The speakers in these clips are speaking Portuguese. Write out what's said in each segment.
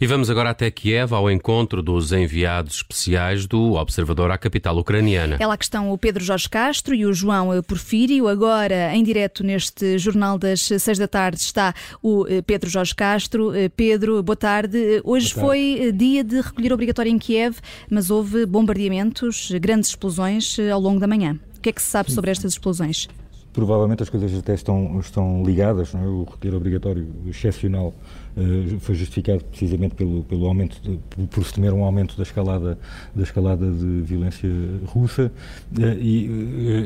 E vamos agora até Kiev, ao encontro dos enviados especiais do Observador à capital ucraniana. É lá que estão o Pedro Jorge Castro e o João Porfírio. Agora, em direto neste Jornal das Seis da Tarde, está o eh, Pedro Jorge Castro. Eh, Pedro, boa tarde. Hoje boa tarde. foi eh, dia de recolher obrigatório em Kiev, mas houve bombardeamentos, grandes explosões ao longo da manhã. O que é que se sabe sobre estas explosões? Provavelmente as coisas até estão, estão ligadas, é? o recolher obrigatório excepcional uh, foi justificado precisamente pelo, pelo aumento, de, por se temer um aumento da escalada, da escalada de violência russa uh, e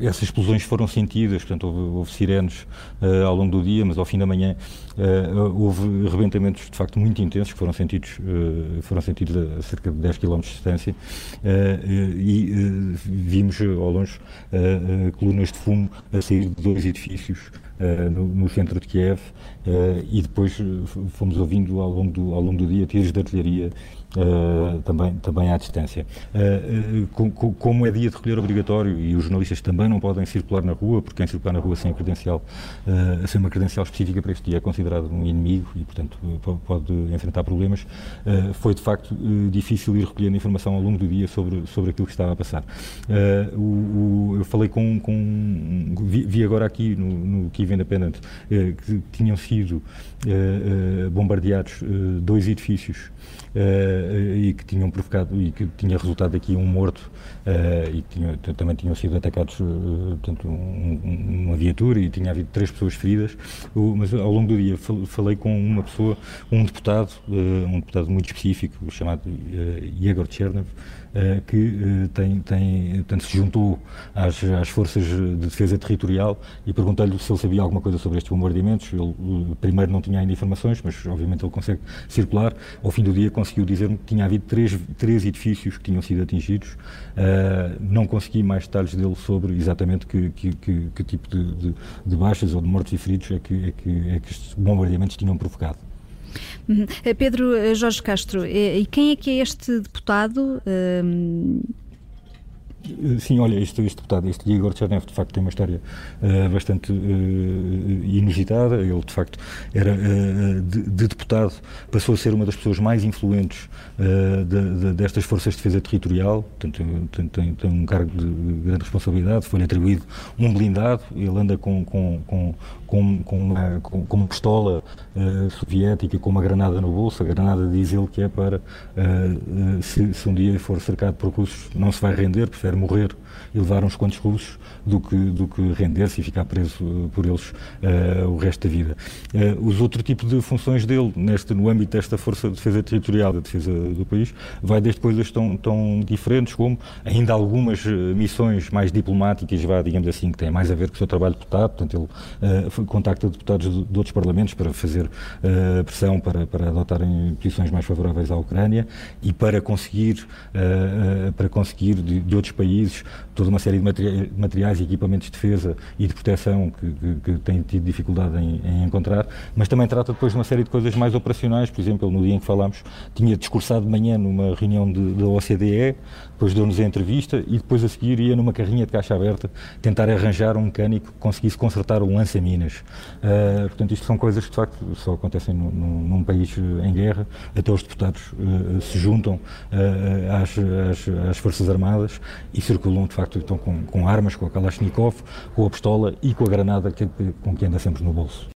uh, essas explosões foram sentidas, portanto houve, houve sirenes ao longo do dia, mas ao fim da manhã houve rebentamentos de facto muito intensos que foram sentidos, foram sentidos a cerca de 10 km de distância e vimos ao longe colunas de fumo a sair dois edifícios uh, no, no, centro de Kiev uh, e depois fomos ouvindo ao longo do, ao longo do dia tiros de artilharia Uh, também, também à distância. Uh, com, com, como é dia de recolher obrigatório e os jornalistas também não podem circular na rua, porque quem circular na rua sem credencial, sem uma credencial específica para este dia é considerado um inimigo e, portanto, pode enfrentar problemas, foi de facto difícil ir recolhendo informação ao longo do dia sobre, sobre aquilo que estava a passar. O, o, eu falei com. com agora aqui no, no Kiev Independent que tinham sido bombardeados dois edifícios uh, e que tinham provocado e que tinha resultado aqui um morto e tinha, também tinham sido atacados portanto, um, uma viatura e tinha havido três pessoas feridas. O, mas ao longo do dia falei com uma pessoa, um deputado, um deputado muito específico chamado Yegor Chernev, que tem, tem, portanto, se juntou às, às forças de defesa territorial e perguntei-lhe se ele sabia alguma coisa sobre estes bombardeamentos. Ele primeiro não tinha ainda informações, mas obviamente ele consegue circular. Ao fim do dia conseguiu dizer-me que tinha havido três, três edifícios que tinham sido atingidos. Uh, não consegui mais detalhes dele sobre exatamente que, que, que, que tipo de, de, de, baixas ou de mortos e feridos é que, é que, é que estes bombardeamentos tinham provocado. Uhum. Eh, Pedro eh, Jorge Castro, e quem é que é este deputado? Uh Sim, olha, este, este deputado, este Igor Chernev, de facto, tem uma história uh, bastante uh, inusitada. Ele, de facto, era uh, de, de, deputado, passou a ser uma das pessoas mais influentes de, de, destas forças de defesa territorial, portanto, tem, tem, tem um cargo de grande responsabilidade, foi-lhe atribuído um blindado, ele anda com, com, com, com, com, uma, com, com uma pistola soviética, com uma granada no bolso. A granada diz ele que é para, se, se um dia for cercado por russos, não se vai render, prefere prefere morrer e levar uns quantos russos do que, do que render-se e ficar preso uh, por eles uh, o resto da vida. Uh, os outros tipos de funções dele, neste, no âmbito desta força de defesa territorial, da defesa do país, vai desde coisas tão, tão diferentes como ainda algumas missões mais diplomáticas, vá, digamos assim, que têm mais a ver com o seu trabalho de deputado, portanto ele uh, contacta deputados de, de, outros parlamentos para fazer pressão para, para adotarem posições mais favoráveis à Ucrânia e para conseguir, para conseguir de, de outros países toda uma série de materiais e equipamentos de defesa e de proteção que, que, que têm tido dificuldade em, em, encontrar, mas também trata depois de uma série de coisas mais operacionais, por exemplo, no dia em que falámos, tinha discursado de manhã numa reunião da OCDE, depois deu-nos a entrevista e depois a seguir ia numa carrinha de caixa aberta tentar arranjar um mecânico que conseguisse consertar um lança-minas. Uh, portanto, isto são coisas que de facto só acontecem no, num país em guerra, até os deputados uh, se juntam uh, às, às, às Forças Armadas e circulam de facto estão com, com armas, com a Kalashnikov, com a pistola e com a granada que, com que anda sempre no bolso.